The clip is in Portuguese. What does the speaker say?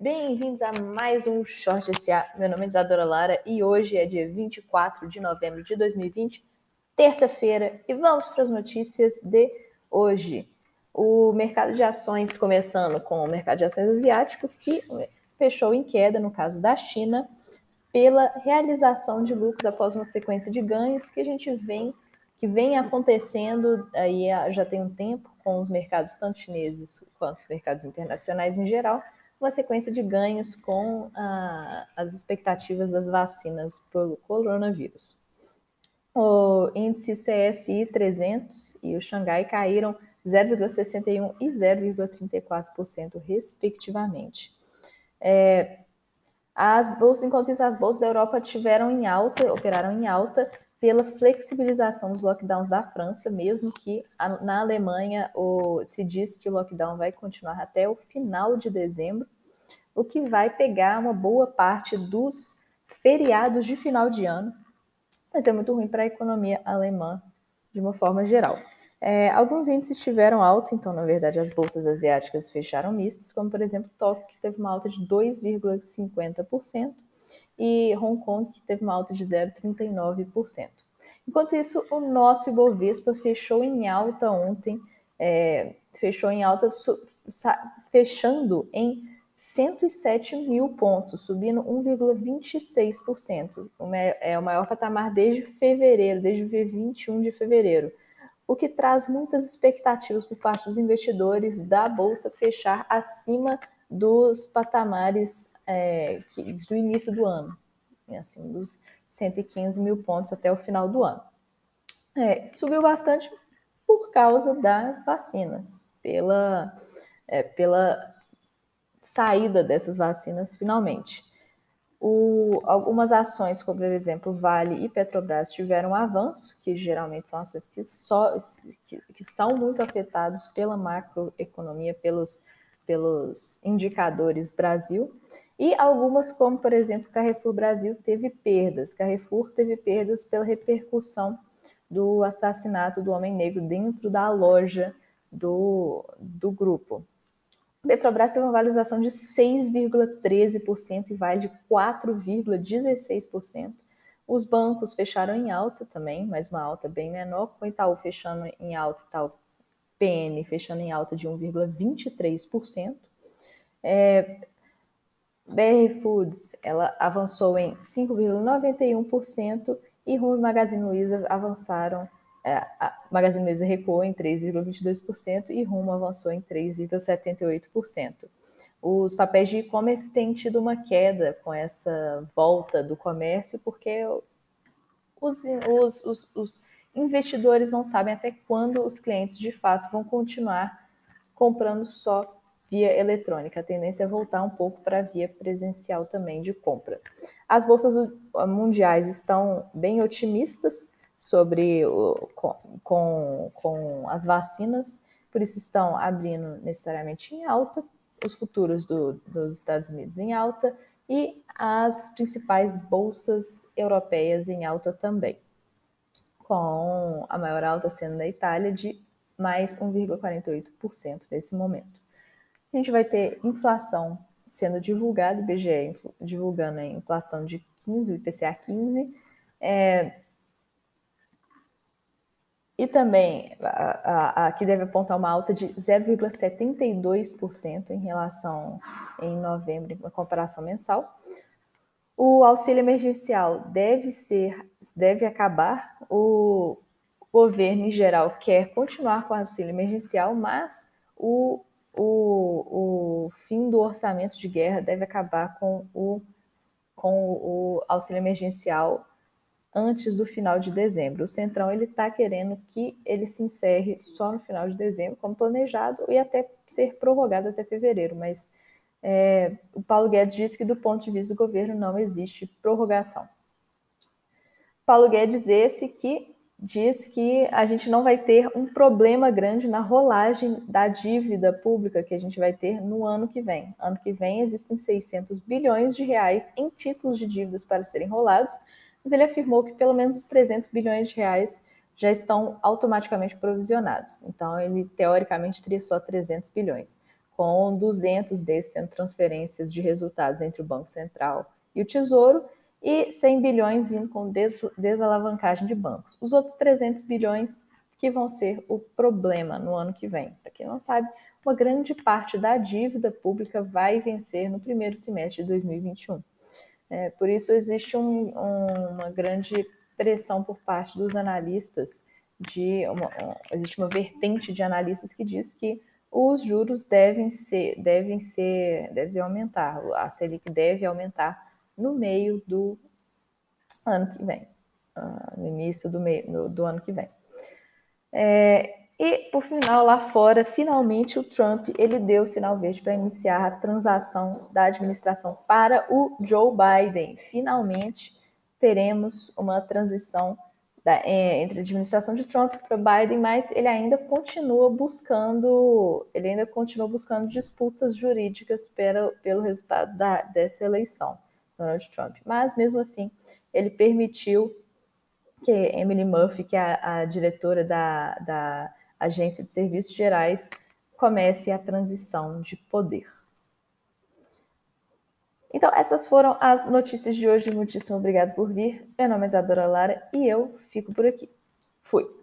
Bem-vindos a mais um Short SA. Meu nome é Isadora Lara e hoje é dia 24 de novembro de 2020, terça-feira, e vamos para as notícias de hoje. O mercado de ações, começando com o mercado de ações asiáticos, que fechou em queda, no caso da China, pela realização de lucros após uma sequência de ganhos que a gente vem que vem acontecendo aí já tem um tempo com os mercados tanto chineses quanto os mercados internacionais em geral, uma sequência de ganhos com ah, as expectativas das vacinas pelo coronavírus. O índice CSI 300 e o Xangai caíram 0,61% e 0,34%, respectivamente. É, as bolsas, enquanto isso, as bolsas da Europa tiveram em alta, operaram em alta pela flexibilização dos lockdowns da França, mesmo que na Alemanha o, se diz que o lockdown vai continuar até o final de dezembro, o que vai pegar uma boa parte dos feriados de final de ano, mas é muito ruim para a economia alemã de uma forma geral. É, alguns índices tiveram alta, então, na verdade, as bolsas asiáticas fecharam mistas, como, por exemplo, Tóquio, que teve uma alta de 2,50%, e Hong Kong, que teve uma alta de 0,39%. Enquanto isso, o nosso Ibovespa fechou em alta ontem, é, fechou em alta, fechando em 107 mil pontos, subindo 1,26%. É o maior patamar desde fevereiro, desde o dia 21 de fevereiro o que traz muitas expectativas por parte dos investidores da Bolsa fechar acima dos patamares é, que, do início do ano, assim, dos 115 mil pontos até o final do ano. É, subiu bastante por causa das vacinas, pela, é, pela saída dessas vacinas finalmente. O, algumas ações, como por exemplo Vale e Petrobras, tiveram avanço, que geralmente são ações que, só, que, que são muito afetados pela macroeconomia, pelos, pelos indicadores Brasil, e algumas, como por exemplo Carrefour Brasil, teve perdas. Carrefour teve perdas pela repercussão do assassinato do homem negro dentro da loja do, do grupo. Petrobras teve uma valorização de 6,13% e Vale de 4,16%. Os bancos fecharam em alta também, mas uma alta bem menor, com Itaú fechando em alta, Itaú PN fechando em alta de 1,23%. É, BR Foods, ela avançou em 5,91% e Rumo e Magazine Luiza avançaram a Magazine Luiza recuou em 3,22% e Rumo avançou em 3,78%. Os papéis de e-commerce têm tido uma queda com essa volta do comércio, porque os, os, os, os investidores não sabem até quando os clientes de fato vão continuar comprando só via eletrônica. A tendência é voltar um pouco para a via presencial também de compra. As bolsas mundiais estão bem otimistas sobre o, com, com, as vacinas, por isso estão abrindo necessariamente em alta, os futuros do, dos Estados Unidos em alta e as principais bolsas europeias em alta também, com a maior alta sendo da Itália de mais 1,48% nesse momento. A gente vai ter inflação sendo divulgada, IBGE divulgando a inflação de 15, o IPCA 15, é, e também a, a, a, que deve apontar uma alta de 0,72% em relação em novembro, em comparação mensal. O auxílio emergencial deve ser, deve acabar. O governo em geral quer continuar com o auxílio emergencial, mas o, o, o fim do orçamento de guerra deve acabar com o, com o auxílio emergencial antes do final de dezembro. O Centrão ele está querendo que ele se encerre só no final de dezembro, como planejado, e até ser prorrogado até fevereiro. Mas é, o Paulo Guedes disse que, do ponto de vista do governo, não existe prorrogação. Paulo Guedes, esse que diz que a gente não vai ter um problema grande na rolagem da dívida pública que a gente vai ter no ano que vem. Ano que vem existem 600 bilhões de reais em títulos de dívidas para serem rolados mas ele afirmou que pelo menos os 300 bilhões de reais já estão automaticamente provisionados. Então, ele teoricamente teria só 300 bilhões. com 200 desses sendo transferências de resultados entre o Banco Central e o Tesouro, e 100 bilhões vindo com des desalavancagem de bancos. Os outros 300 bilhões que vão ser o problema no ano que vem. Para quem não sabe, uma grande parte da dívida pública vai vencer no primeiro semestre de 2021. É, por isso, existe um, um, uma grande pressão por parte dos analistas, de uma, existe uma vertente de analistas que diz que os juros devem ser, devem ser, devem aumentar, a Selic deve aumentar no meio do ano que vem, ah, no início do, meio, do ano que vem. É, e, por final, lá fora, finalmente o Trump ele deu o sinal verde para iniciar a transação da administração para o Joe Biden. Finalmente teremos uma transição da, é, entre a administração de Trump para Biden, mas ele ainda continua buscando, ele ainda continua buscando disputas jurídicas pelo, pelo resultado da, dessa eleição, Donald Trump. Mas mesmo assim, ele permitiu que Emily Murphy, que é a, a diretora da, da Agência de Serviços Gerais, comece a transição de poder. Então, essas foram as notícias de hoje. Muitíssimo obrigado por vir. Meu nome é Isadora Lara e eu fico por aqui. Fui.